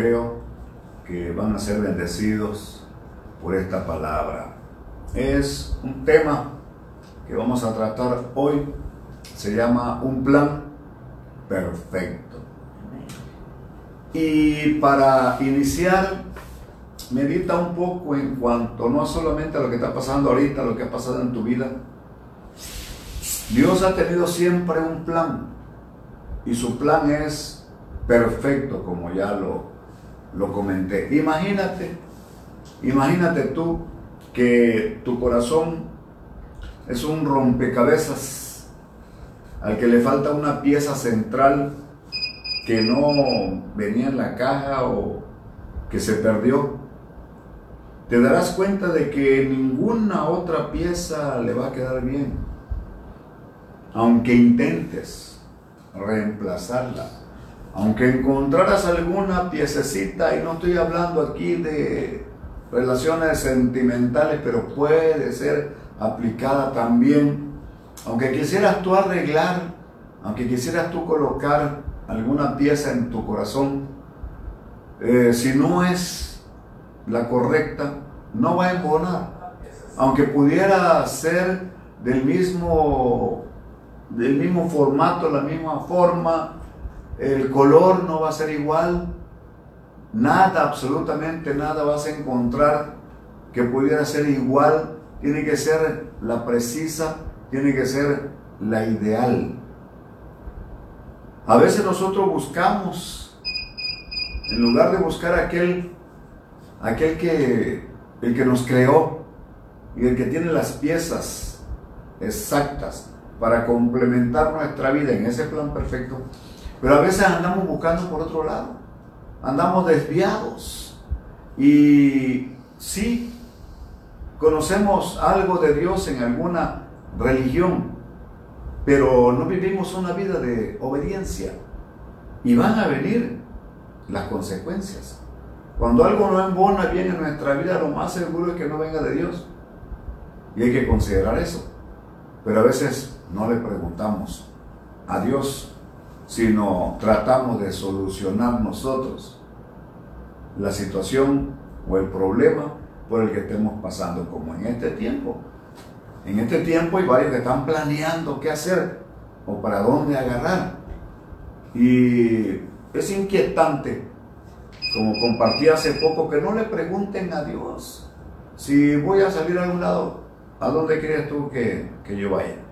Creo que van a ser bendecidos por esta palabra. Es un tema que vamos a tratar hoy. Se llama un plan perfecto. Y para iniciar, medita un poco en cuanto no solamente a lo que está pasando ahorita, lo que ha pasado en tu vida. Dios ha tenido siempre un plan y su plan es perfecto, como ya lo lo comenté. Imagínate, imagínate tú que tu corazón es un rompecabezas al que le falta una pieza central que no venía en la caja o que se perdió. Te darás cuenta de que ninguna otra pieza le va a quedar bien, aunque intentes reemplazarla aunque encontraras alguna piececita, y no estoy hablando aquí de relaciones sentimentales, pero puede ser aplicada también, aunque quisieras tú arreglar, aunque quisieras tú colocar alguna pieza en tu corazón, eh, si no es la correcta, no va a embonar. Aunque pudiera ser del mismo, del mismo formato, la misma forma, el color no va a ser igual, nada, absolutamente nada vas a encontrar que pudiera ser igual, tiene que ser la precisa, tiene que ser la ideal. A veces nosotros buscamos, en lugar de buscar aquel, aquel que, el que nos creó y el que tiene las piezas exactas para complementar nuestra vida en ese plan perfecto, pero a veces andamos buscando por otro lado. Andamos desviados. Y sí, conocemos algo de Dios en alguna religión, pero no vivimos una vida de obediencia. Y van a venir las consecuencias. Cuando algo no embona bien en nuestra vida, lo más seguro es que no venga de Dios. Y hay que considerar eso. Pero a veces no le preguntamos a Dios sino tratamos de solucionar nosotros la situación o el problema por el que estemos pasando, como en este tiempo. En este tiempo hay varios que están planeando qué hacer o para dónde agarrar. Y es inquietante, como compartí hace poco, que no le pregunten a Dios si voy a salir a algún lado, ¿a dónde crees tú que, que yo vaya?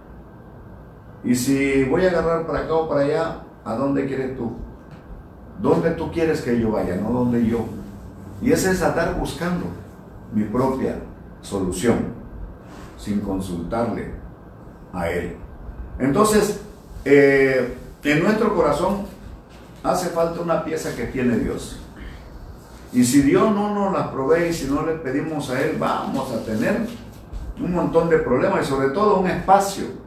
Y si voy a agarrar para acá o para allá, ¿A dónde quieres tú? ¿Dónde tú quieres que yo vaya? No donde yo. Y ese es estar buscando mi propia solución sin consultarle a Él. Entonces, eh, en nuestro corazón hace falta una pieza que tiene Dios. Y si Dios no nos la provee y si no le pedimos a Él, vamos a tener un montón de problemas y sobre todo un espacio.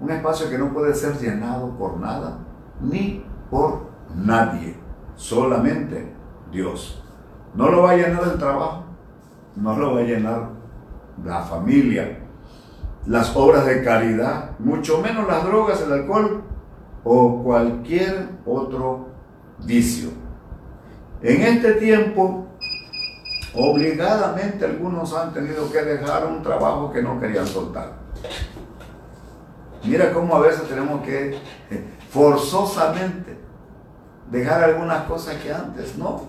Un espacio que no puede ser llenado por nada ni por nadie, solamente Dios. No lo va a llenar el trabajo, no lo va a llenar la familia, las obras de caridad, mucho menos las drogas, el alcohol o cualquier otro vicio. En este tiempo, obligadamente algunos han tenido que dejar un trabajo que no querían soltar. Mira cómo a veces tenemos que forzosamente dejar algunas cosas que antes no,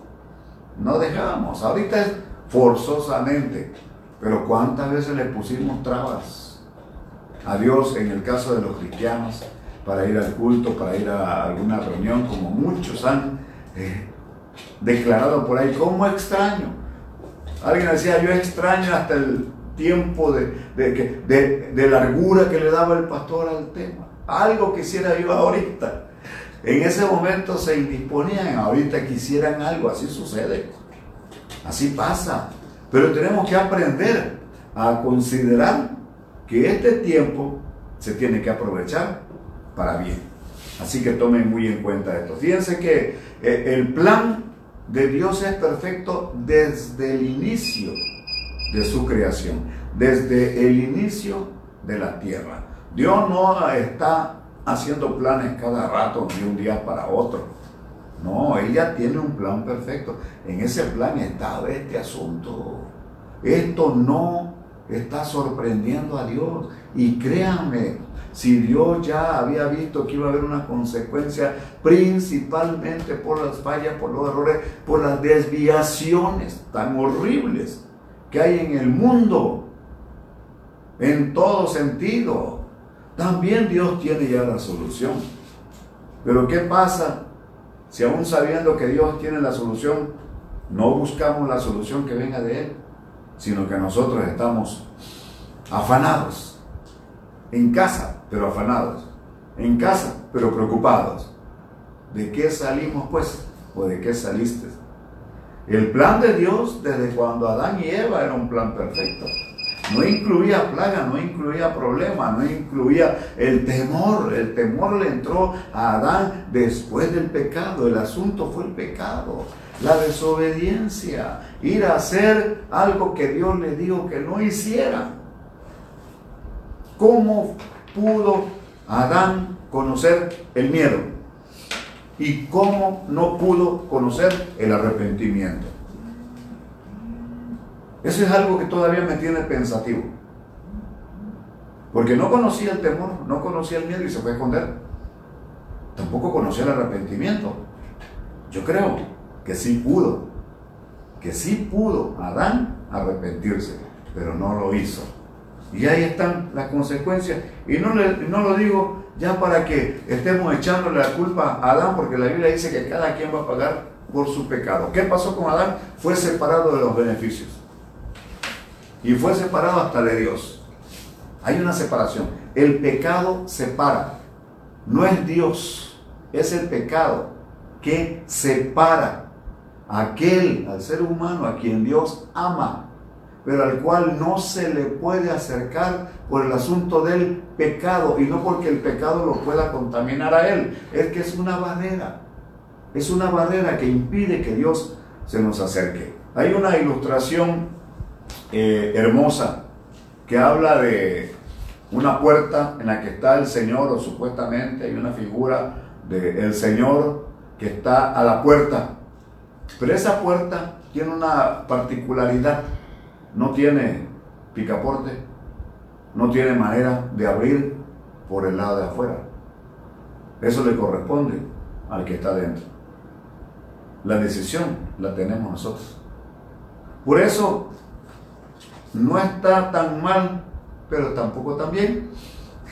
no dejábamos. Ahorita es forzosamente, pero ¿cuántas veces le pusimos trabas a Dios en el caso de los cristianos para ir al culto, para ir a alguna reunión, como muchos han eh, declarado por ahí, como extraño? Alguien decía, yo extraño hasta el tiempo de, de, de largura que le daba el pastor al tema algo quisiera yo ahorita. En ese momento se indisponían, ahorita quisieran algo, así sucede. Así pasa. Pero tenemos que aprender a considerar que este tiempo se tiene que aprovechar para bien. Así que tomen muy en cuenta esto. Fíjense que eh, el plan de Dios es perfecto desde el inicio de su creación, desde el inicio de la tierra. Dios no está haciendo planes cada rato de un día para otro. No, Él ya tiene un plan perfecto. En ese plan estaba este asunto. Esto no está sorprendiendo a Dios. Y créanme, si Dios ya había visto que iba a haber una consecuencia, principalmente por las fallas, por los errores, por las desviaciones tan horribles que hay en el mundo, en todo sentido, también Dios tiene ya la solución. Pero ¿qué pasa si aún sabiendo que Dios tiene la solución, no buscamos la solución que venga de Él, sino que nosotros estamos afanados, en casa, pero afanados, en casa, pero preocupados. ¿De qué salimos pues? ¿O de qué saliste? El plan de Dios desde cuando Adán y Eva era un plan perfecto. No incluía plaga, no incluía problema, no incluía el temor. El temor le entró a Adán después del pecado. El asunto fue el pecado, la desobediencia, ir a hacer algo que Dios le dijo que no hiciera. ¿Cómo pudo Adán conocer el miedo? ¿Y cómo no pudo conocer el arrepentimiento? Eso es algo que todavía me tiene pensativo. Porque no conocía el temor, no conocía el miedo y se fue a esconder. Tampoco conocía el arrepentimiento. Yo creo que sí pudo, que sí pudo Adán arrepentirse, pero no lo hizo. Y ahí están las consecuencias. Y no, no lo digo ya para que estemos echándole la culpa a Adán, porque la Biblia dice que cada quien va a pagar por su pecado. ¿Qué pasó con Adán? Fue separado de los beneficios y fue separado hasta de Dios. Hay una separación. El pecado separa. No es Dios, es el pecado que separa a aquel, al ser humano, a quien Dios ama, pero al cual no se le puede acercar por el asunto del pecado y no porque el pecado lo pueda contaminar a él. Es que es una barrera. Es una barrera que impide que Dios se nos acerque. Hay una ilustración eh, hermosa que habla de una puerta en la que está el Señor, o supuestamente hay una figura del Señor que está a la puerta. Pero esa puerta tiene una particularidad, no tiene picaporte, no tiene manera de abrir por el lado de afuera. Eso le corresponde al que está dentro. La decisión la tenemos nosotros. Por eso no está tan mal, pero tampoco tan bien.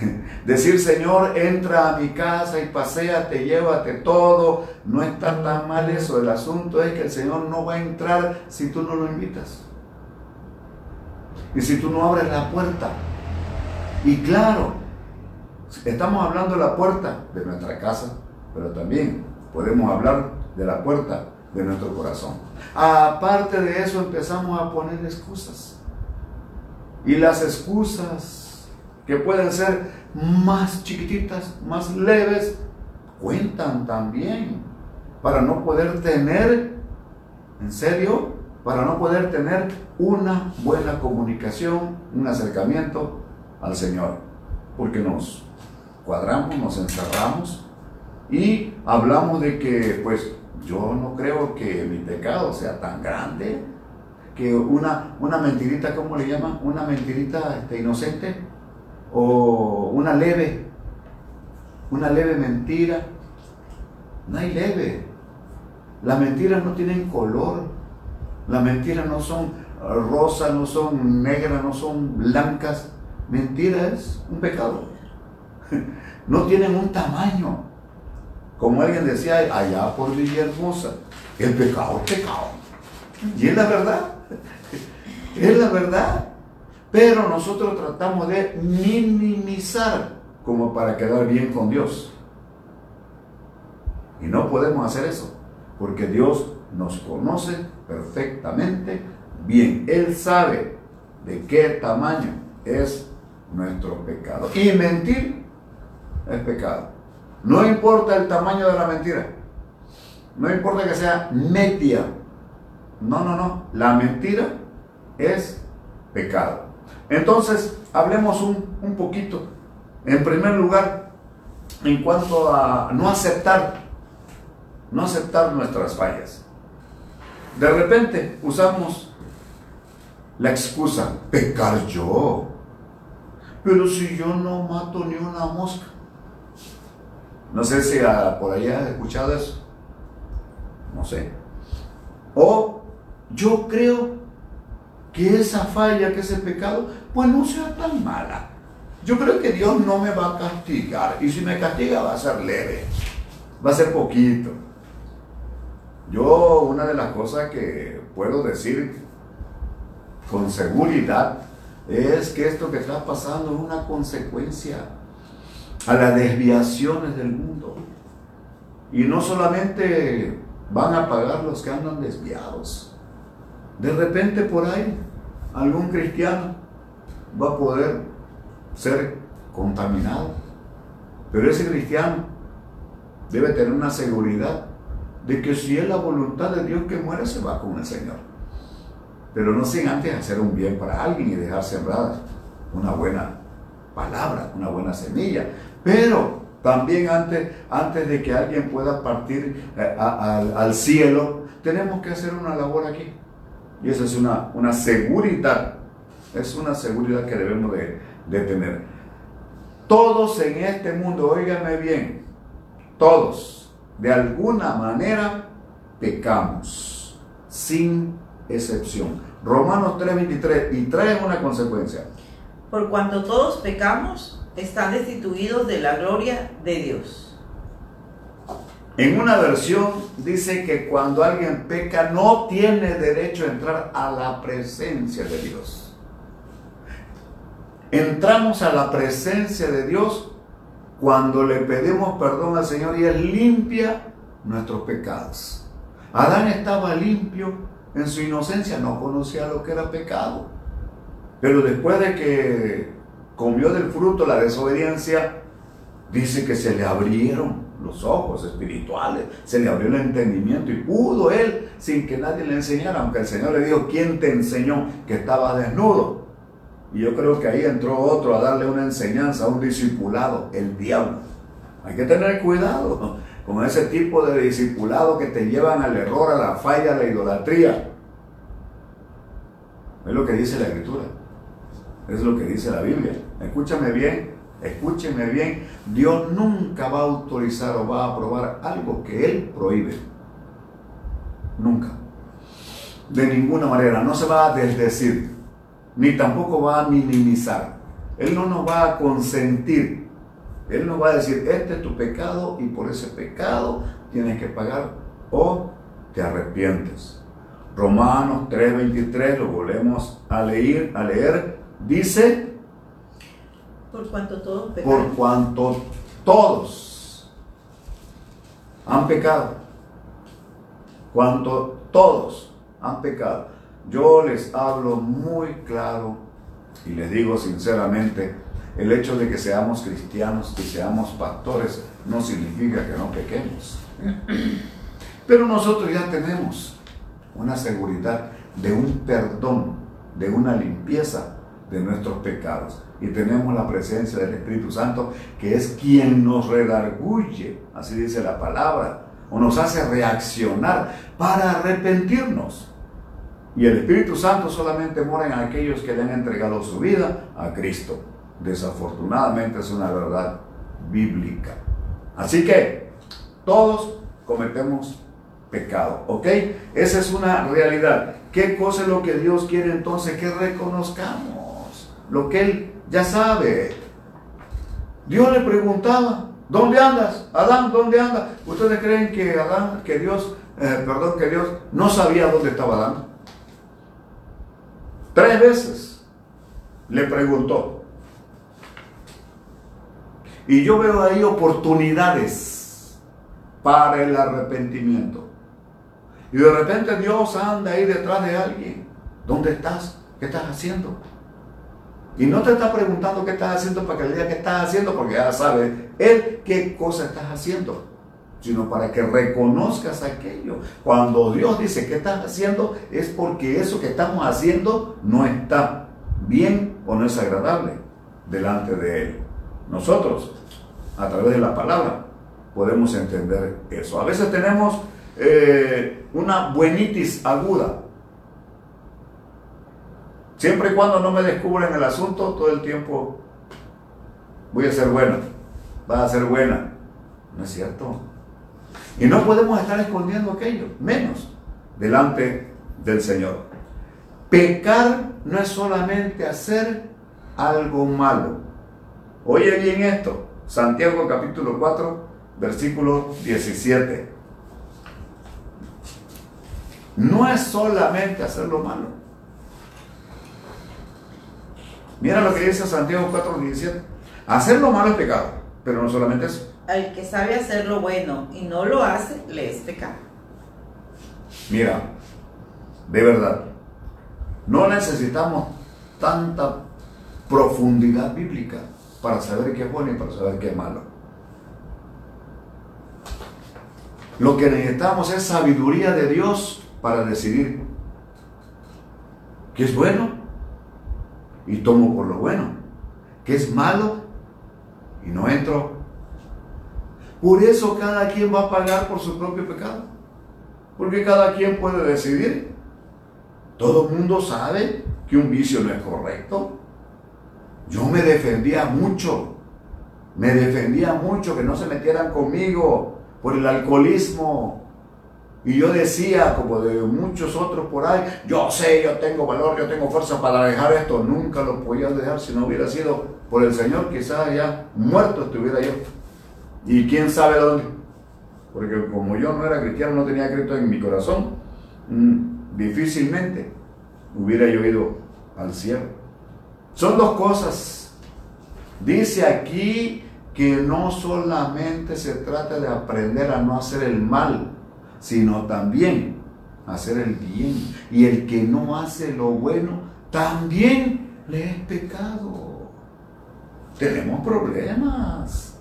Decir, Señor, entra a mi casa y paséate, llévate todo, no está tan mal eso. El asunto es que el Señor no va a entrar si tú no lo invitas. Y si tú no abres la puerta. Y claro, estamos hablando de la puerta de nuestra casa, pero también podemos hablar de la puerta de nuestro corazón. Aparte de eso empezamos a poner excusas. Y las excusas que pueden ser más chiquititas, más leves, cuentan también para no poder tener, en serio, para no poder tener una buena comunicación, un acercamiento al Señor. Porque nos cuadramos, nos encerramos y hablamos de que, pues, yo no creo que mi pecado sea tan grande que una, una mentirita, ¿cómo le llaman? Una mentirita este, inocente o una leve, una leve mentira. No hay leve. Las mentiras no tienen color. Las mentiras no son rosas, no son negras, no son blancas. Mentira es un pecado. No tienen un tamaño. Como alguien decía allá por Villahermosa, el pecado es pecado. Y es la verdad. Es la verdad. Pero nosotros tratamos de minimizar como para quedar bien con Dios. Y no podemos hacer eso, porque Dios nos conoce perfectamente bien. Él sabe de qué tamaño es nuestro pecado. Y mentir es pecado. No importa el tamaño de la mentira. No importa que sea media. No, no, no. La mentira es pecado. Entonces, hablemos un, un poquito. En primer lugar, en cuanto a no aceptar no aceptar nuestras fallas. De repente usamos la excusa, pecar yo. Pero si yo no mato ni una mosca. No sé si por allá has escuchado eso. No sé. O yo creo que esa falla, que ese pecado, pues no sea tan mala. Yo creo que Dios no me va a castigar. Y si me castiga va a ser leve. Va a ser poquito. Yo una de las cosas que puedo decir con seguridad es que esto que está pasando es una consecuencia a las desviaciones del mundo. Y no solamente van a pagar los que andan desviados. De repente por ahí algún cristiano va a poder ser contaminado. Pero ese cristiano debe tener una seguridad de que si es la voluntad de Dios que muere, se va con el Señor. Pero no sin antes hacer un bien para alguien y dejar sembrada una buena palabra, una buena semilla. Pero también antes, antes de que alguien pueda partir eh, al cielo, tenemos que hacer una labor aquí. Y esa es una, una seguridad, es una seguridad que debemos de, de tener. Todos en este mundo, óigame bien, todos, de alguna manera, pecamos, sin excepción. Romanos 3:23, y trae una consecuencia. Por cuanto todos pecamos, están destituidos de la gloria de Dios. En una versión dice que cuando alguien peca no tiene derecho a entrar a la presencia de Dios. Entramos a la presencia de Dios cuando le pedimos perdón al Señor y Él limpia nuestros pecados. Adán estaba limpio en su inocencia, no conocía lo que era pecado. Pero después de que comió del fruto la desobediencia, dice que se le abrieron los ojos espirituales, se le abrió el entendimiento y pudo él, sin que nadie le enseñara, aunque el Señor le dijo, ¿quién te enseñó que estaba desnudo? Y yo creo que ahí entró otro a darle una enseñanza, a un discipulado, el diablo. Hay que tener cuidado con ese tipo de discipulado que te llevan al error, a la falla, a la idolatría. Es lo que dice la escritura. Es lo que dice la Biblia. Escúchame bien, escúcheme bien. Dios nunca va a autorizar o va a aprobar algo que Él prohíbe. Nunca. De ninguna manera. No se va a desdecir. Ni tampoco va a minimizar. Él no nos va a consentir. Él nos va a decir, este es tu pecado y por ese pecado tienes que pagar o te arrepientes. Romanos 3:23 lo volvemos a leer, a leer Dice, por cuanto todos Por cuanto todos han pecado. Cuanto todos han pecado. Yo les hablo muy claro y les digo sinceramente, el hecho de que seamos cristianos y seamos pastores no significa que no pequemos. Pero nosotros ya tenemos una seguridad de un perdón, de una limpieza de nuestros pecados. Y tenemos la presencia del Espíritu Santo, que es quien nos redarguye, así dice la palabra, o nos hace reaccionar para arrepentirnos. Y el Espíritu Santo solamente mora en aquellos que le han entregado su vida a Cristo. Desafortunadamente es una verdad bíblica. Así que todos cometemos pecado, ¿ok? Esa es una realidad. ¿Qué cosa es lo que Dios quiere entonces que reconozcamos? lo que él ya sabe. Dios le preguntaba, ¿dónde andas? Adán, ¿dónde andas? ¿Ustedes creen que Adán, que Dios, eh, perdón, que Dios no sabía dónde estaba Adán? Tres veces le preguntó. Y yo veo ahí oportunidades para el arrepentimiento. Y de repente Dios anda ahí detrás de alguien. ¿Dónde estás? ¿Qué estás haciendo? Y no te está preguntando qué estás haciendo para que le diga qué estás haciendo, porque ya sabe él qué cosa estás haciendo, sino para que reconozcas aquello. Cuando Dios dice qué estás haciendo, es porque eso que estamos haciendo no está bien o no es agradable delante de Él. Nosotros, a través de la palabra, podemos entender eso. A veces tenemos eh, una buenitis aguda. Siempre y cuando no me descubren el asunto, todo el tiempo voy a ser bueno, va a ser buena. ¿No es cierto? Y no podemos estar escondiendo aquello, menos delante del Señor. Pecar no es solamente hacer algo malo. Oye bien esto, Santiago capítulo 4, versículo 17. No es solamente hacer lo malo. Mira lo que dice Santiago 4, 17. Hacer lo malo es pecado, pero no solamente eso. Al que sabe hacer lo bueno y no lo hace, le es pecado. Mira, de verdad, no necesitamos tanta profundidad bíblica para saber qué es bueno y para saber qué es malo. Lo que necesitamos es sabiduría de Dios para decidir qué es bueno y tomo por lo bueno, qué es malo y no entro. Por eso cada quien va a pagar por su propio pecado, porque cada quien puede decidir. Todo el mundo sabe que un vicio no es correcto. Yo me defendía mucho, me defendía mucho que no se metieran conmigo por el alcoholismo. Y yo decía, como de muchos otros por ahí, yo sé, yo tengo valor, yo tengo fuerza para dejar esto. Nunca lo podía dejar si no hubiera sido por el Señor, quizás ya muerto estuviera yo. Y quién sabe dónde. Porque como yo no era cristiano, no tenía Cristo en mi corazón, mm, difícilmente hubiera yo ido al cielo. Son dos cosas. Dice aquí que no solamente se trata de aprender a no hacer el mal, sino también hacer el bien. Y el que no hace lo bueno, también le es pecado. Tenemos problemas.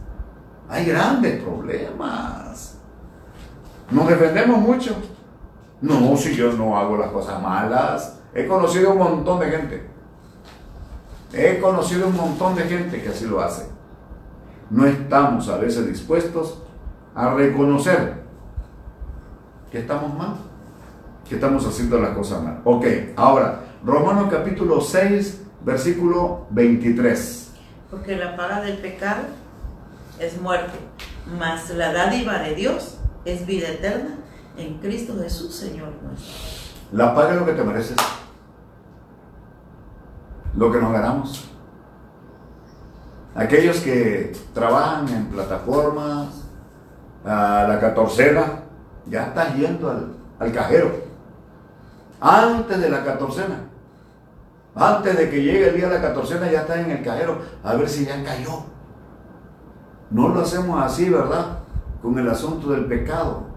Hay grandes problemas. Nos defendemos mucho. No, si yo no hago las cosas malas. He conocido un montón de gente He conocido un montón de gente que así lo hace. No estamos a veces dispuestos a reconocer que estamos mal, que estamos haciendo las cosas mal. Ok, ahora, Romanos capítulo 6, versículo 23. Porque la paga del pecado es muerte, mas la dádiva de Dios es vida eterna en Cristo Jesús, Señor nuestro. La paga es lo que te mereces lo que nos ganamos. Aquellos que trabajan en plataformas, a la catorcena, ya estás yendo al, cajero. Antes de la catorcena. Antes de que llegue el día de la catorcena ya estás en el cajero a ver si ya cayó. No lo hacemos así, ¿verdad? Con el asunto del pecado.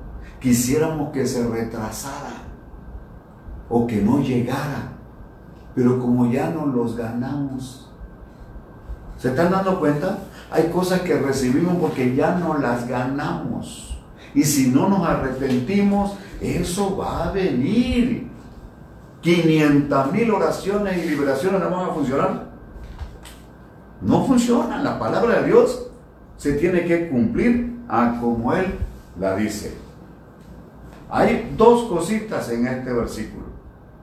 Quisiéramos que se retrasara o que no llegara pero como ya no los ganamos. ¿Se están dando cuenta? Hay cosas que recibimos porque ya no las ganamos. Y si no nos arrepentimos, eso va a venir. 500 mil oraciones y liberaciones no van a funcionar. No funcionan. La palabra de Dios se tiene que cumplir a como Él la dice. Hay dos cositas en este versículo.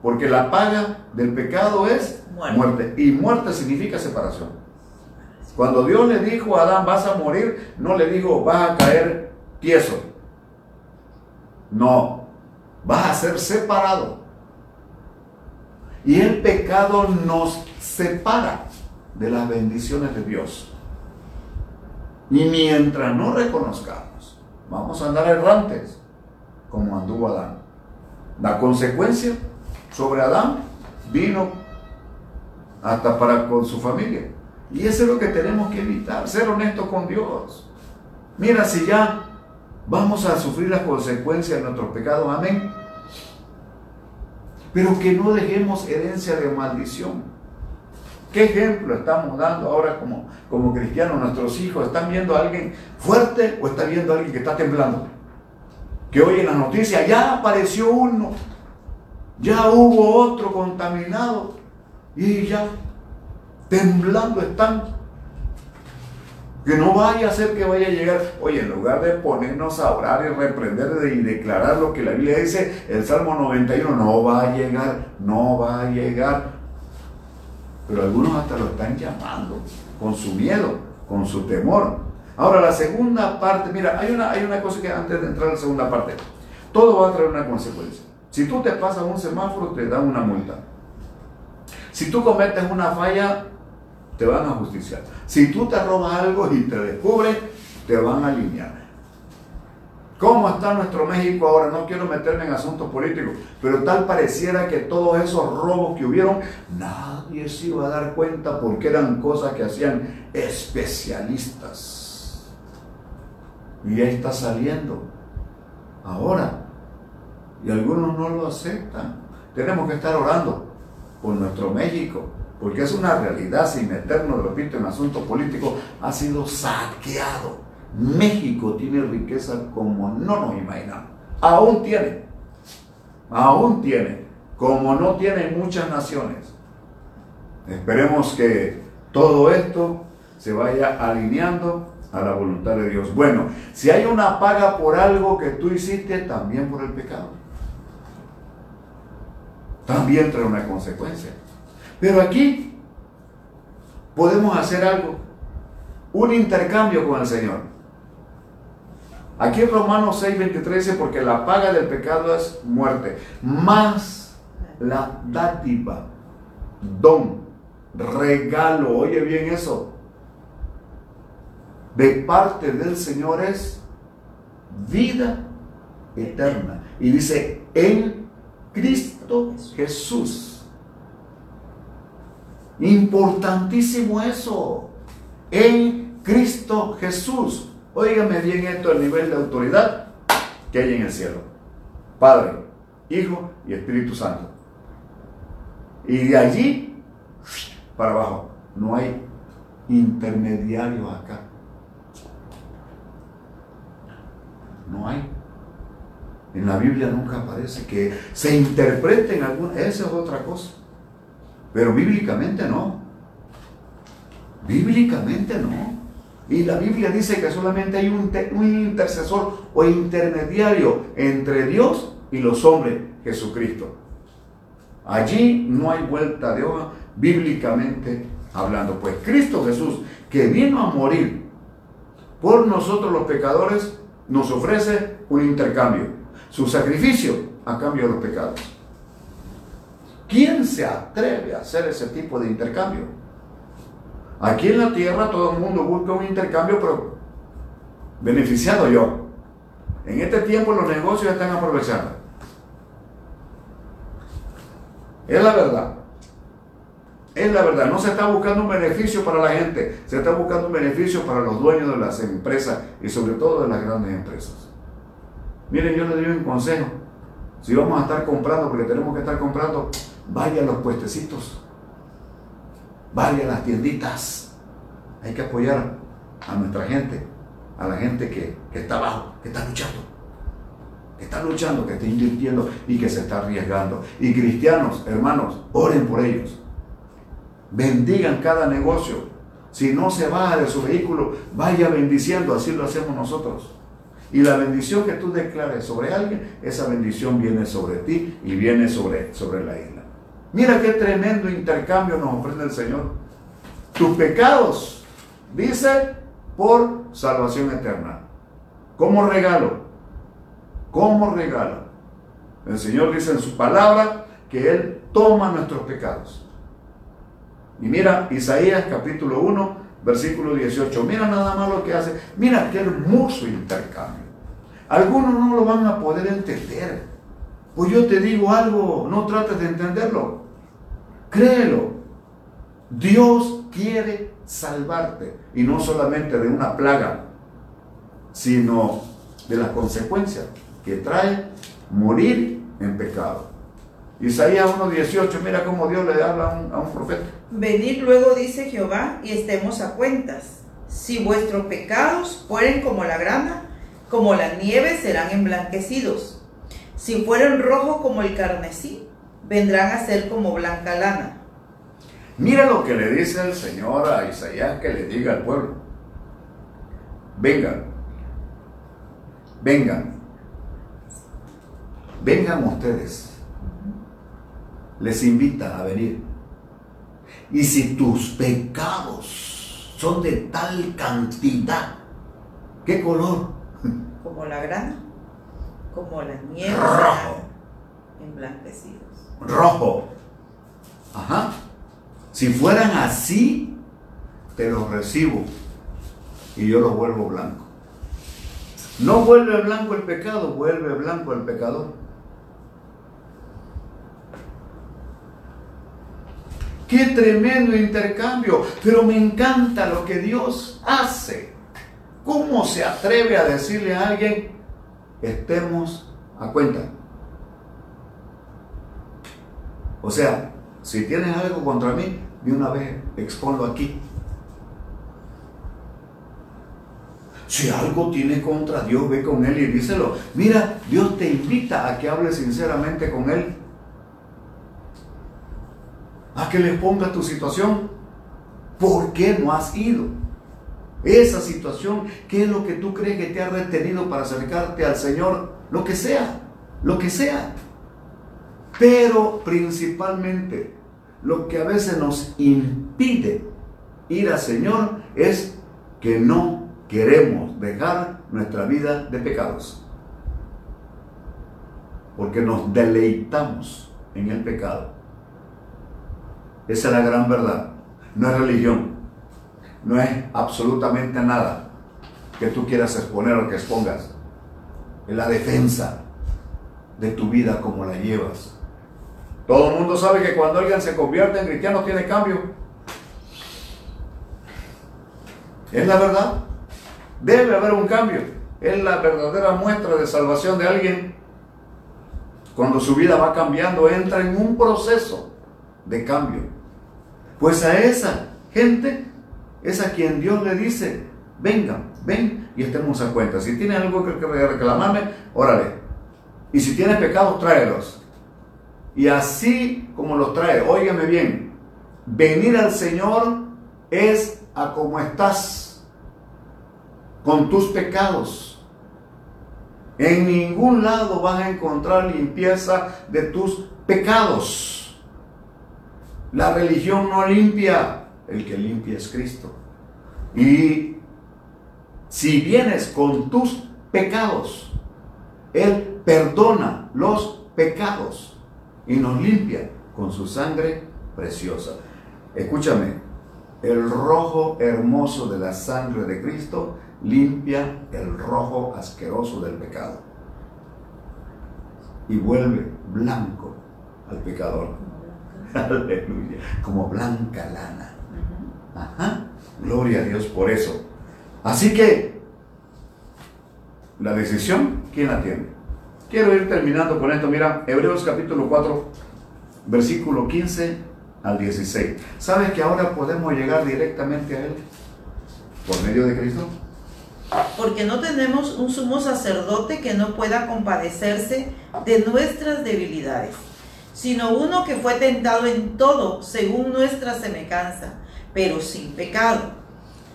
Porque la paga del pecado es muerte. Y muerte significa separación. Cuando Dios le dijo a Adán, vas a morir, no le dijo, vas a caer tieso. No, vas a ser separado. Y el pecado nos separa de las bendiciones de Dios. Y mientras no reconozcamos, vamos a andar errantes como anduvo Adán. La consecuencia sobre Adán vino hasta para con su familia. Y eso es lo que tenemos que evitar, ser honestos con Dios. Mira, si ya vamos a sufrir las consecuencias de nuestros pecados, amén. Pero que no dejemos herencia de maldición. ¿Qué ejemplo estamos dando ahora como, como cristianos? Nuestros hijos están viendo a alguien fuerte o están viendo a alguien que está temblando. Que hoy en las noticias ya apareció uno ya hubo otro contaminado y ya temblando están. Que no vaya a ser que vaya a llegar, oye, en lugar de ponernos a orar y reprender y declarar lo que la Biblia dice, el Salmo 91 no va a llegar, no va a llegar. Pero algunos hasta lo están llamando con su miedo, con su temor. Ahora, la segunda parte, mira, hay una, hay una cosa que antes de entrar a la segunda parte, todo va a traer una consecuencia. Si tú te pasas un semáforo, te dan una multa. Si tú cometes una falla, te van a justiciar. Si tú te robas algo y te descubren, te van a alinear. ¿Cómo está nuestro México ahora? No quiero meterme en asuntos políticos, pero tal pareciera que todos esos robos que hubieron, nadie se iba a dar cuenta porque eran cosas que hacían especialistas. Y ya está saliendo. Ahora. Y algunos no lo aceptan. Tenemos que estar orando por nuestro México, porque es una realidad, sin meternos, repito, en asuntos políticos, ha sido saqueado. México tiene riqueza como no nos imaginamos. Aún tiene, aún tiene, como no tienen muchas naciones. Esperemos que todo esto se vaya alineando a la voluntad de Dios. Bueno, si hay una paga por algo que tú hiciste, también por el pecado. También trae una consecuencia. Pero aquí podemos hacer algo, un intercambio con el Señor. Aquí en Romanos 6, 23 dice, porque la paga del pecado es muerte, más la dádiva, don, regalo, oye bien eso, de parte del Señor es vida eterna. Y dice, en Cristo Jesús. Importantísimo eso. En Cristo Jesús. Óigame bien esto, el nivel de autoridad que hay en el cielo. Padre, Hijo y Espíritu Santo. Y de allí para abajo. No hay intermediarios acá. No hay. En la Biblia nunca aparece que se interprete en alguna. Esa es otra cosa. Pero bíblicamente no. Bíblicamente no. Y la Biblia dice que solamente hay un, intercesor o intermediario entre Dios y los hombres, Jesucristo. Allí no hay vuelta de hoja bíblicamente hablando. Pues Cristo Jesús, que vino a morir por nosotros los pecadores, nos ofrece un intercambio. Su sacrificio a cambio de los pecados. ¿Quién se atreve a hacer ese tipo de intercambio? Aquí en la tierra todo el mundo busca un intercambio, pero beneficiado yo. En este tiempo los negocios están aprovechando. Es la verdad. Es la verdad. No se está buscando un beneficio para la gente, se está buscando un beneficio para los dueños de las empresas y sobre todo de las grandes empresas. Miren, yo les doy un consejo. Si vamos a estar comprando, porque tenemos que estar comprando, vaya a los puestecitos, vaya a las tienditas. Hay que apoyar a nuestra gente, a la gente que, está abajo, que está luchando, que está luchando, que está invirtiendo y que se está arriesgando. Y cristianos, hermanos, oren por ellos. Bendigan cada negocio. Si no se baja de su vehículo, vaya bendiciendo, así lo hacemos nosotros. Y la bendición que tú declares sobre alguien, esa bendición viene sobre ti y viene sobre, sobre la isla. Mira qué tremendo intercambio nos ofrece el Señor. Tus pecados, dice, por salvación eterna. Como regalo. Como regalo. El Señor dice en su palabra que Él toma nuestros pecados. Y mira Isaías capítulo 1, versículo 18. Mira nada más lo que hace. Mira qué hermoso intercambio. Algunos no lo van a poder entender. Pues yo te digo algo, no trates de entenderlo. Créelo. Dios quiere salvarte. Y no solamente de una plaga, sino de las consecuencias que trae morir en pecado. Isaías 1.18, mira cómo Dios le habla a un, a un profeta. Venid luego, dice Jehová, y estemos a cuentas. Si vuestros pecados fueren como la grana, como la nieve serán emblanquecidos. Si fueren rojos como el carmesí, vendrán a ser como blanca lana. Mira lo que le dice el Señor a Isaías que le diga al pueblo. vengan, vengan, vengan ustedes. Les invita a venir. Y si tus pecados son de tal cantidad, ¿qué color? Como la grana, como la nieve, Rojo. emblanquecidos. Rojo. Ajá. Si fueran así, te los recibo y yo los vuelvo blanco. No vuelve blanco el pecado, vuelve blanco el pecador. Qué tremendo intercambio, pero me encanta lo que Dios hace. ¿Cómo se atreve a decirle a alguien, estemos a cuenta? O sea, si tienes algo contra mí, de una vez exponlo aquí. Si algo tiene contra Dios, ve con Él y díselo. Mira, Dios te invita a que hables sinceramente con Él. A que le pongas tu situación. ¿Por qué no has ido? Esa situación, ¿qué es lo que tú crees que te ha retenido para acercarte al Señor? Lo que sea, lo que sea. Pero principalmente, lo que a veces nos impide ir al Señor es que no queremos dejar nuestra vida de pecados. Porque nos deleitamos en el pecado. Esa es la gran verdad. No es religión. No es absolutamente nada que tú quieras exponer o que expongas. Es la defensa de tu vida como la llevas. Todo el mundo sabe que cuando alguien se convierte en cristiano tiene cambio. Es la verdad. Debe haber un cambio. Es la verdadera muestra de salvación de alguien. Cuando su vida va cambiando, entra en un proceso de cambio. Pues a esa gente es a quien Dios le dice, vengan, ven y estemos a cuenta. Si tiene algo que reclamarme, órale. Y si tiene pecados, tráelos. Y así como los trae, óigame bien, venir al Señor es a como estás con tus pecados. En ningún lado vas a encontrar limpieza de tus pecados. La religión no limpia, el que limpia es Cristo. Y si vienes con tus pecados, Él perdona los pecados y nos limpia con su sangre preciosa. Escúchame, el rojo hermoso de la sangre de Cristo limpia el rojo asqueroso del pecado y vuelve blanco al pecador. Aleluya, como blanca lana. Ajá, gloria a Dios por eso. Así que la decisión, ¿quién la tiene? Quiero ir terminando con esto. Mira, Hebreos capítulo 4, versículo 15 al 16. ¿Sabes que ahora podemos llegar directamente a Él? Por medio de Cristo. Porque no tenemos un sumo sacerdote que no pueda compadecerse de nuestras debilidades, sino uno que fue tentado en todo según nuestra semejanza, pero sin pecado.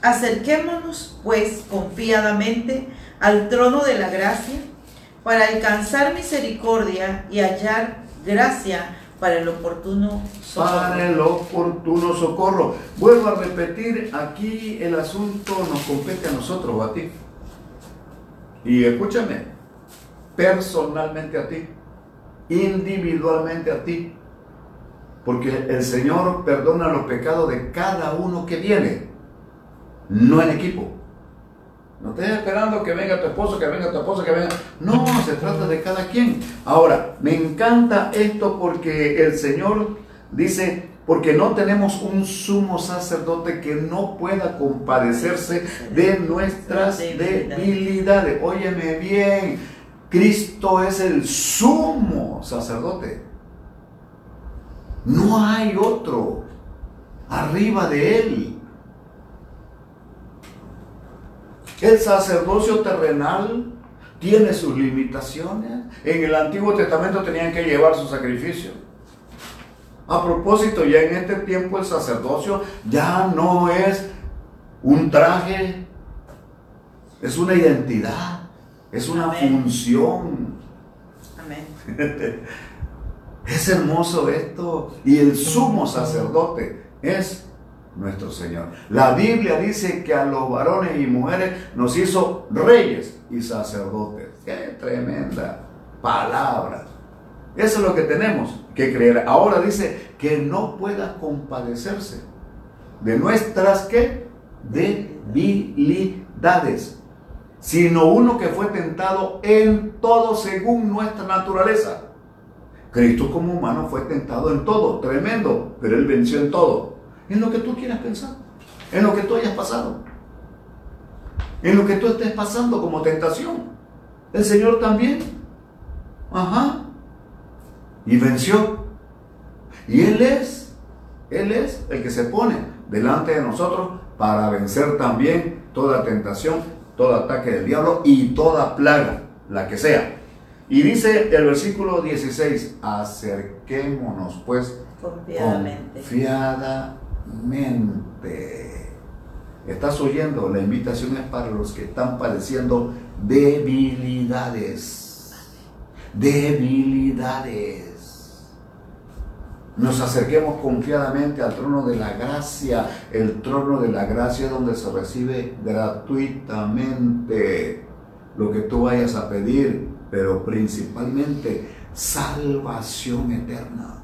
Acerquémonos pues confiadamente al trono de la gracia para alcanzar misericordia y hallar gracia para el oportuno socorro. Para el oportuno socorro. Vuelvo a repetir, aquí el asunto nos compete a nosotros a ti. Y escúchame, personalmente a ti, individualmente a ti. Porque el Señor perdona los pecados de cada uno que viene, no en equipo. No estés esperando que venga tu esposo, que venga tu esposo, que venga. No, se trata de cada quien. Ahora, me encanta esto porque el Señor dice, porque no tenemos un sumo sacerdote que no pueda compadecerse de nuestras debilidades. Óyeme bien, Cristo es el sumo sacerdote. No hay otro arriba de él. El sacerdocio terrenal tiene sus limitaciones. En el Antiguo Testamento tenían que llevar su sacrificio. A propósito, ya en este tiempo el sacerdocio ya no es un traje es una identidad, es una Amén. función. Amén. Es hermoso esto. Y el sumo sacerdote es nuestro Señor. La Biblia dice que a los varones y mujeres nos hizo reyes y sacerdotes. Qué tremenda palabra. Eso es lo que tenemos que creer. Ahora dice que no pueda compadecerse de nuestras ¿qué? debilidades, sino uno que fue tentado en todo según nuestra naturaleza. Cristo como humano fue tentado en todo, tremendo, pero Él venció en todo. En lo que tú quieras pensar, en lo que tú hayas pasado, en lo que tú estés pasando como tentación. El Señor también. Ajá. Y venció. Y Él es, Él es el que se pone delante de nosotros para vencer también toda tentación, todo ataque del diablo y toda plaga, la que sea. Y dice el versículo 16, acerquémonos pues Confiadamente. confiadamente. ¿Estás oyendo? La invitación es para los que están padeciendo debilidades. Debilidades. Nos acerquemos confiadamente al trono de la gracia. El trono de la gracia donde se recibe gratuitamente lo que tú vayas a pedir, pero principalmente salvación eterna.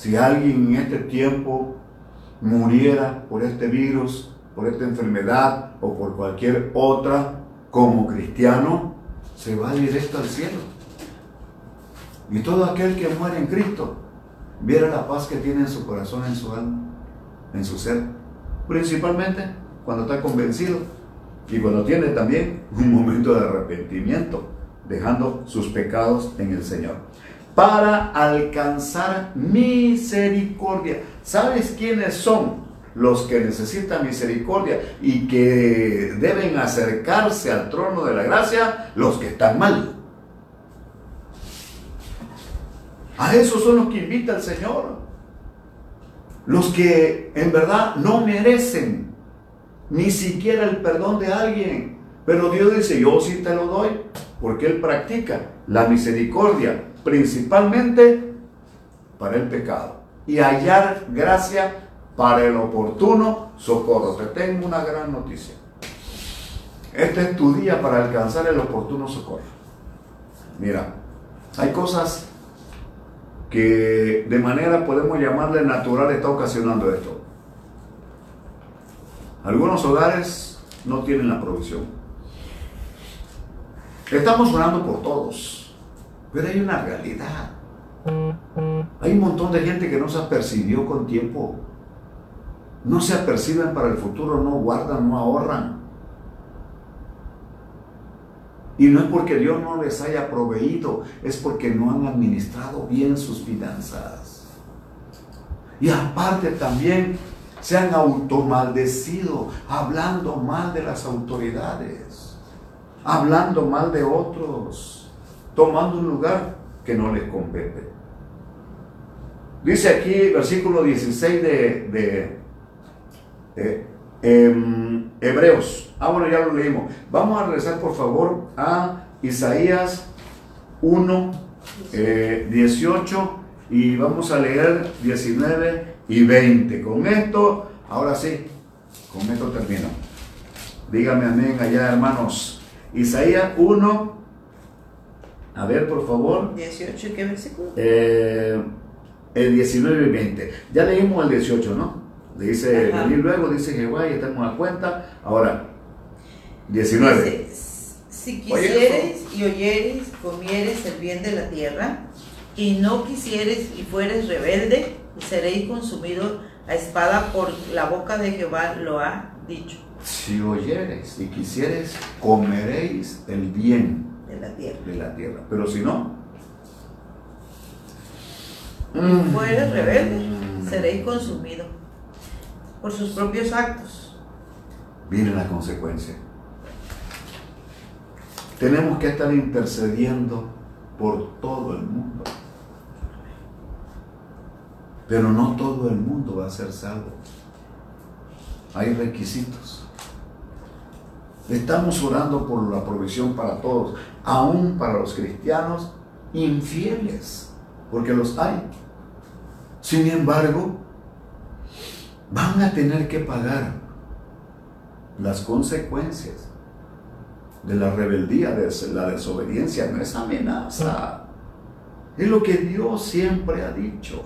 Si alguien en este tiempo muriera por este virus, por esta enfermedad o por cualquier otra, como cristiano, se va directo al cielo. Y todo aquel que muere en Cristo, viera la paz que tiene en su corazón, en su alma, en su ser. Principalmente cuando está convencido y cuando tiene también un momento de arrepentimiento, dejando sus pecados en el Señor. Para alcanzar misericordia. ¿Sabes quiénes son los que necesitan misericordia y que deben acercarse al trono de la gracia? Los que están mal. A esos son los que invita el Señor. Los que en verdad no merecen ni siquiera el perdón de alguien. Pero Dios dice, yo sí te lo doy, porque Él practica la misericordia, principalmente para el pecado. Y hallar gracia para el oportuno socorro. Te tengo una gran noticia. Este es tu día para alcanzar el oportuno socorro. Mira, hay cosas que de manera podemos llamarle natural está ocasionando esto. Algunos hogares no tienen la provisión. Estamos orando por todos, pero hay una realidad. Hay un montón de gente que no se apercibió con tiempo. No se aperciben para el futuro, no guardan, no ahorran. Y no es porque Dios no les haya proveído, es porque no han administrado bien sus finanzas. Y aparte también se han automaldecido, hablando mal de las autoridades, hablando mal de otros, tomando un lugar que no les compete. Dice aquí, versículo 16 de, de, de em, Hebreos. Ah, bueno, ya lo leímos. Vamos a regresar, por favor, a Isaías 1, eh, 18 y vamos a leer 19 y 20. Con esto, ahora sí, con esto termino. Dígame amén allá, hermanos. Isaías 1, a ver, por favor. 18, ¿qué versículo? Eh, el 19 y 20. Ya leímos el 18, ¿no? Dice, Ajá. venir luego, dice Jehová, y estamos a cuenta. Ahora, 19. Dice, si quisieres y oyeres, comieres el bien de la tierra, y no quisieres y fueres rebelde, seréis consumido a espada por la boca de Jehová lo ha dicho Si oyereis y quisieres, comeréis el bien de la tierra. de la tierra. Pero si no, Y fueres rebelde, Mm. seréis consumido por sus propios actos. viene la consecuencia. Tenemos que estar intercediendo por todo el mundo. Pero no todo el mundo va a ser salvo. Hay requisitos. Estamos orando por la provisión para todos, aún para los cristianos infieles, porque los hay. Sin embargo, van a tener que pagar las consecuencias de la rebeldía, de la desobediencia, no es amenaza. Es lo que Dios siempre ha dicho.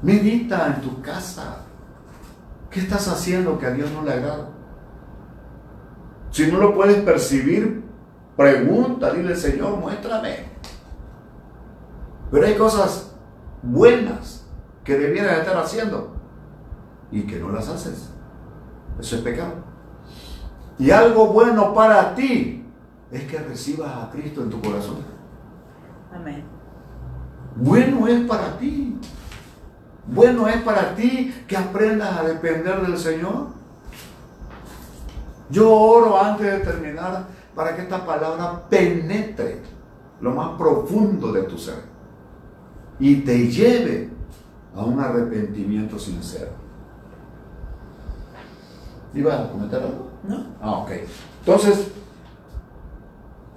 Medita en tu casa. ¿Qué estás haciendo que a Dios no le agrada? Si no lo puedes percibir, pregunta, dile Señor, muéstrame. Pero hay cosas buenas que debieras estar haciendo y que no las haces. Eso es pecado. Y algo bueno para ti es que recibas a Cristo en tu corazón. Amén. Bueno es para ti. Bueno es para ti que aprendas a depender del Señor. Yo oro antes de terminar para que esta palabra penetre lo más profundo de tu ser y te lleve a un arrepentimiento sincero. ¿Ibas a comentar algo? No. Ah, ok. Entonces,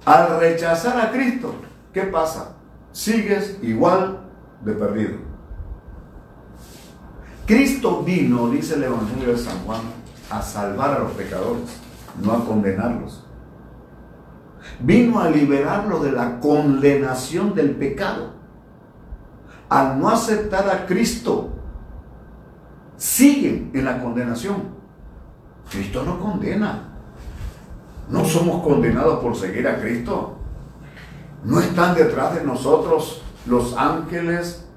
al rechazar a Cristo, ¿qué pasa? Sigues igual de perdido. Cristo vino, dice el Evangelio de San Juan, a salvar a los pecadores, no a condenarlos. Vino a liberarlos de la condenación del pecado. Al no aceptar a Cristo, siguen en la condenación. Cristo no condena. No somos condenados por seguir a Cristo. No están detrás de nosotros los ángeles.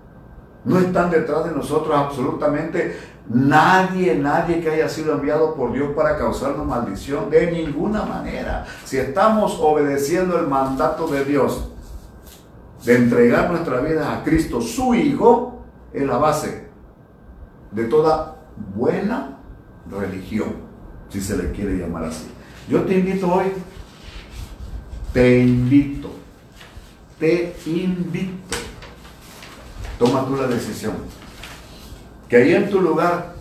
No están detrás de nosotros absolutamente nadie, nadie que haya sido enviado por Dios para causarnos maldición. De ninguna manera. Si estamos obedeciendo el mandato de Dios de entregar nuestra vida a Cristo, su Hijo, es la base de toda buena religión si se le quiere llamar así. Yo te invito hoy, te invito, te invito, toma tú la decisión, que ahí en tu lugar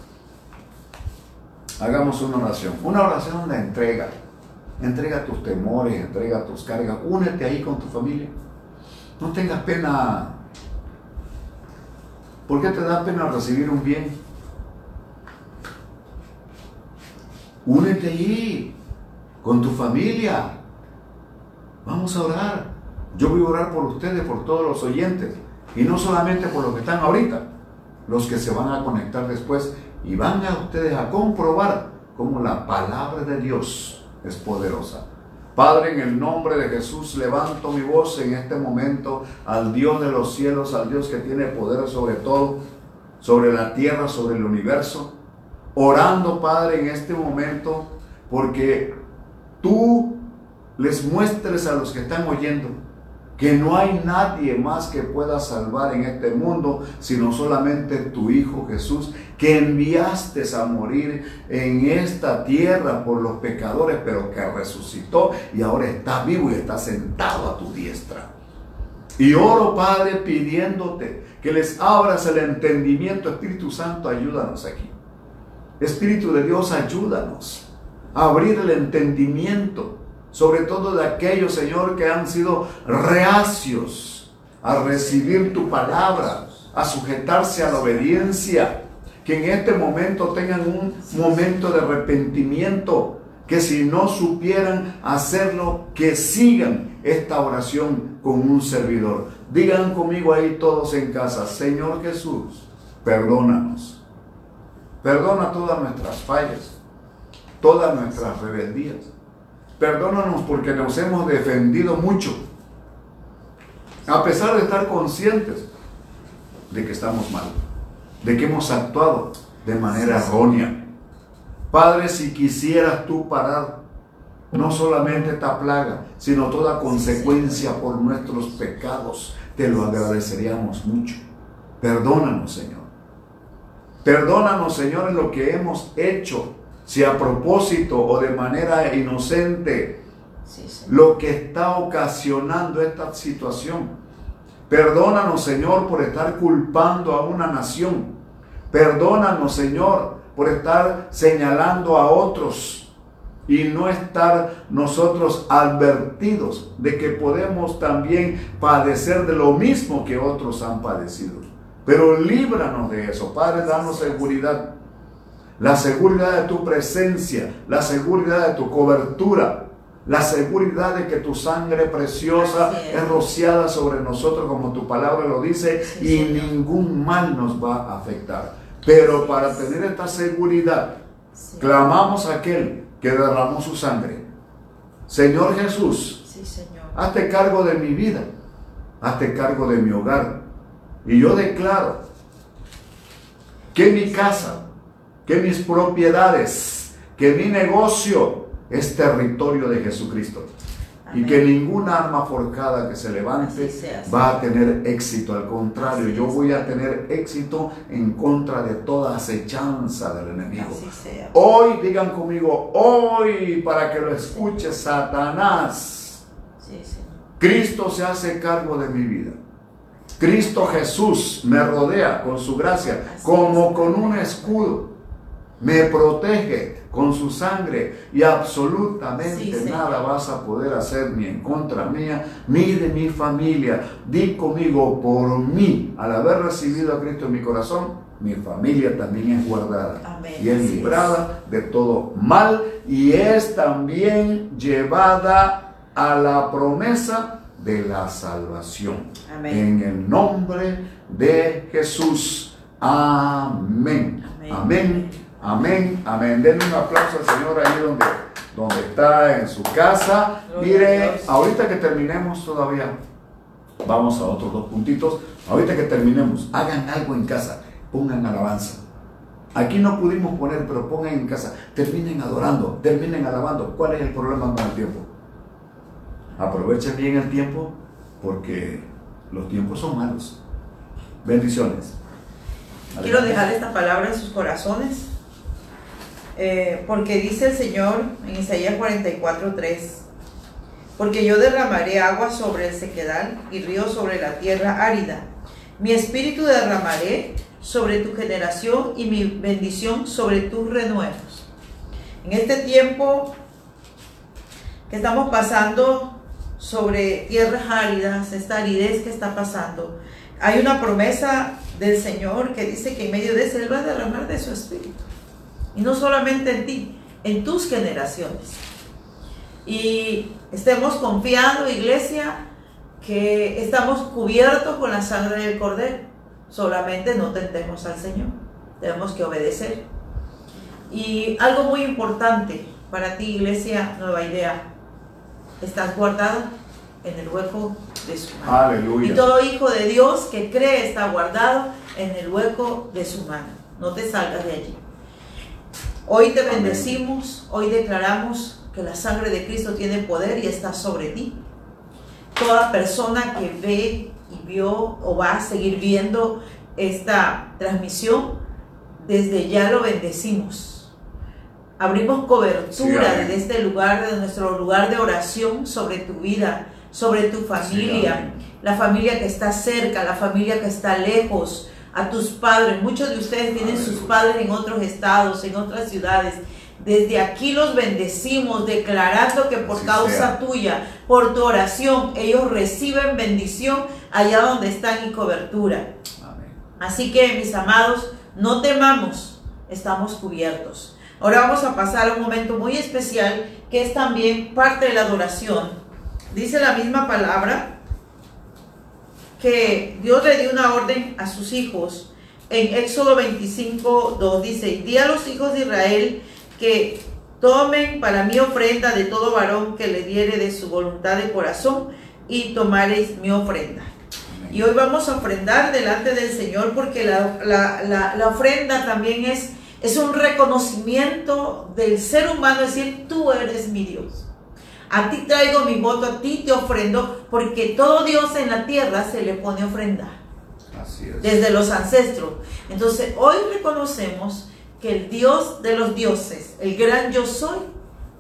hagamos una oración, una oración de entrega, entrega tus temores, entrega tus cargas, únete ahí con tu familia, no tengas pena, ¿por qué te da pena recibir un bien? Únete allí con tu familia. Vamos a orar. Yo voy a orar por ustedes, por todos los oyentes. Y no solamente por los que están ahorita, los que se van a conectar después. Y van a ustedes a comprobar cómo la palabra de Dios es poderosa. Padre, en el nombre de Jesús, levanto mi voz en este momento al Dios de los cielos, al Dios que tiene poder sobre todo, sobre la tierra, sobre el universo orando, Padre, en este momento, porque tú les muestres a los que están oyendo que no hay nadie más que pueda salvar en este mundo, sino solamente tu Hijo Jesús, que enviaste a morir en esta tierra por los pecadores, pero que resucitó y ahora está vivo y está sentado a tu diestra. Y oro, Padre, pidiéndote que les abras el entendimiento, Espíritu Santo, ayúdanos aquí. Espíritu de Dios, ayúdanos a abrir el entendimiento, sobre todo de aquellos, Señor, que han sido reacios a recibir tu palabra, a sujetarse a la obediencia, que en este momento tengan un momento de arrepentimiento, que si no supieran hacerlo, que sigan esta oración con un servidor. Digan conmigo ahí todos en casa, Señor Jesús, perdónanos Perdona todas nuestras fallas, todas nuestras rebeldías. Perdónanos porque nos hemos defendido mucho, a pesar de estar conscientes de que estamos mal, de que hemos actuado de manera errónea. Padre, si quisieras tú parar no solamente esta plaga, sino toda consecuencia por nuestros pecados, te lo agradeceríamos mucho. Perdónanos, Señor. Perdónanos, Señor, en lo que hemos hecho, si a propósito o de manera inocente, lo que está ocasionando esta situación. Perdónanos, Señor, por estar culpando a una nación. Perdónanos, Señor, por estar señalando a otros. y no estar nosotros advertidos de que podemos también padecer de lo mismo que otros han padecido. Pero líbranos de eso, Padre, danos seguridad. La seguridad de tu presencia, la seguridad de tu cobertura, la seguridad de que tu sangre preciosa es. rociada sobre nosotros como tu palabra lo dice y ningún mal nos va a afectar. Pero para tener esta seguridad, clamamos a aquel que derramó su sangre. Señor Jesús, hazte cargo de mi vida, hazte cargo de mi hogar. Y yo declaro que mi casa, que mis propiedades, que mi negocio es territorio de Jesucristo y que ninguna arma forjada que se levante va a tener éxito. Al contrario, yo voy a tener éxito en contra de toda acechanza del enemigo. Hoy, digan conmigo, hoy para que lo escuche Satanás. Cristo se hace cargo de mi vida. Cristo Jesús me rodea con su gracia, como con un escudo. Me protege, con su sangre y absolutamente nada vas a poder hacer ni en contra mía ni de mi familia. Di conmigo por mí, al haber recibido a Cristo en mi corazón, mi familia también es guardada y es librada de todo mal y es también llevada a la promesa de la salvación. En el nombre de Jesús. Amén. Amén. Amén, amén. Denle un aplauso al Señor ahí donde, donde está en su casa. Mire, ahorita que terminemos todavía, vamos a otros dos puntitos. Ahorita que terminemos, hagan algo en casa, pongan alabanza. Aquí no pudimos poner, pero pongan en casa. Terminen adorando, terminen alabando. ¿Cuál es el problema con el tiempo? Aprovechen bien el tiempo porque los tiempos son malos. Bendiciones. Quiero dejar esta palabra en sus corazones eh, porque dice el Señor en Isaías 44:3, porque yo derramaré agua sobre el sequedal y río sobre la tierra árida. Mi espíritu derramaré sobre tu generación y mi bendición sobre tus renuevos. En este tiempo que estamos pasando sobre tierras áridas, esta aridez que está pasando, hay una promesa del Señor que dice que en medio de eso Él va a derramar de su espíritu. Y no solamente en ti, en tus generaciones. Y estemos confiando, iglesia, que estamos cubiertos con la sangre del Cordero. Solamente no tentemos al Señor. Tenemos que obedecer. Y algo muy importante para ti, iglesia, nueva idea. Estás guardado en el hueco de su mano. Aleluya. Y todo hijo de Dios que cree está guardado en el hueco de su mano. No te salgas de allí. Hoy te bendecimos, hoy declaramos que la sangre de Cristo tiene poder y está sobre ti. Toda persona que ve y vio o va a seguir viendo esta transmisión, desde ya lo bendecimos. Abrimos cobertura desde este lugar, desde nuestro lugar de oración sobre tu vida, sobre tu familia, la familia que está cerca, la familia que está lejos, a tus padres. Muchos de ustedes tienen sus padres en otros estados, en otras ciudades. Desde aquí los bendecimos, declarando que por causa tuya, por tu oración, ellos reciben bendición allá donde están y cobertura. Así que, mis amados, no temamos, estamos cubiertos. Ahora vamos a pasar a un momento muy especial que es también parte de la adoración. Dice la misma palabra que Dios le dio una orden a sus hijos. En Éxodo 25, 2 dice, di a los hijos de Israel que tomen para mí ofrenda de todo varón que le diere de su voluntad de corazón y tomaréis mi ofrenda. Y hoy vamos a ofrendar delante del Señor porque la, la ofrenda también es, es un reconocimiento del ser humano, es decir, tú eres mi Dios. A ti traigo mi voto, a ti te ofrendo, porque todo Dios en la tierra se le pone ofrenda. Así es. Desde los ancestros. Entonces, hoy reconocemos que el Dios de los dioses, el gran yo soy,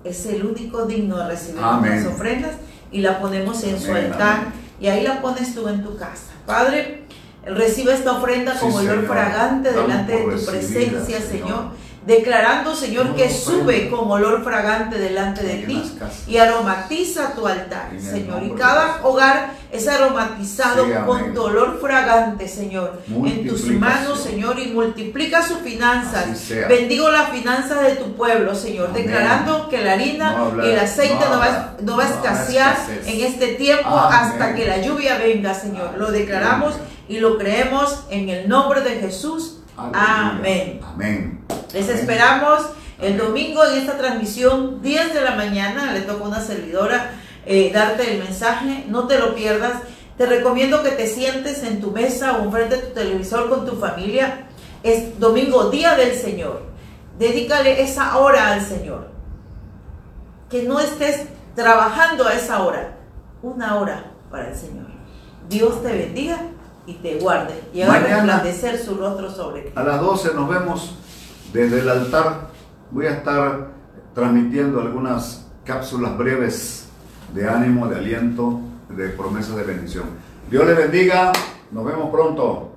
es el único digno de recibir las ofrendas y la ponemos en su altar y ahí la pones tú en tu casa. Padre, recibe esta ofrenda como olor fragante delante de tu presencia, Señor declarando, Señor, que sube con olor fragante delante de ti y aromatiza tu altar, Señor. Y cada hogar es aromatizado Sí, con tu olor fragante, Señor, en tus manos, Señor, y multiplica sus finanzas. Bendigo las finanzas de tu pueblo, Señor, Amén. declarando que la harina No y el aceite no no, va, no va a escasear en este tiempo Amén. hasta que la lluvia venga, Señor. Lo declaramos y lo creemos en el nombre de Jesús. Aleluya. Amén. Amén. Les esperamos el domingo en esta transmisión, 10 de la mañana. Le toca a una servidora eh, darte el mensaje. No te lo pierdas. Te recomiendo que te sientes en tu mesa o enfrente de tu televisor con tu familia. Es domingo, día del Señor. Dedícale esa hora al Señor. Que no estés trabajando a esa hora. Una hora para el Señor. Dios te bendiga y te guarde. Y haga resplandecer su rostro sobre ti. A las 12 nos vemos desde el altar. Voy a estar transmitiendo algunas cápsulas breves de ánimo, de aliento, de promesas de bendición. Dios le bendiga. Nos vemos pronto.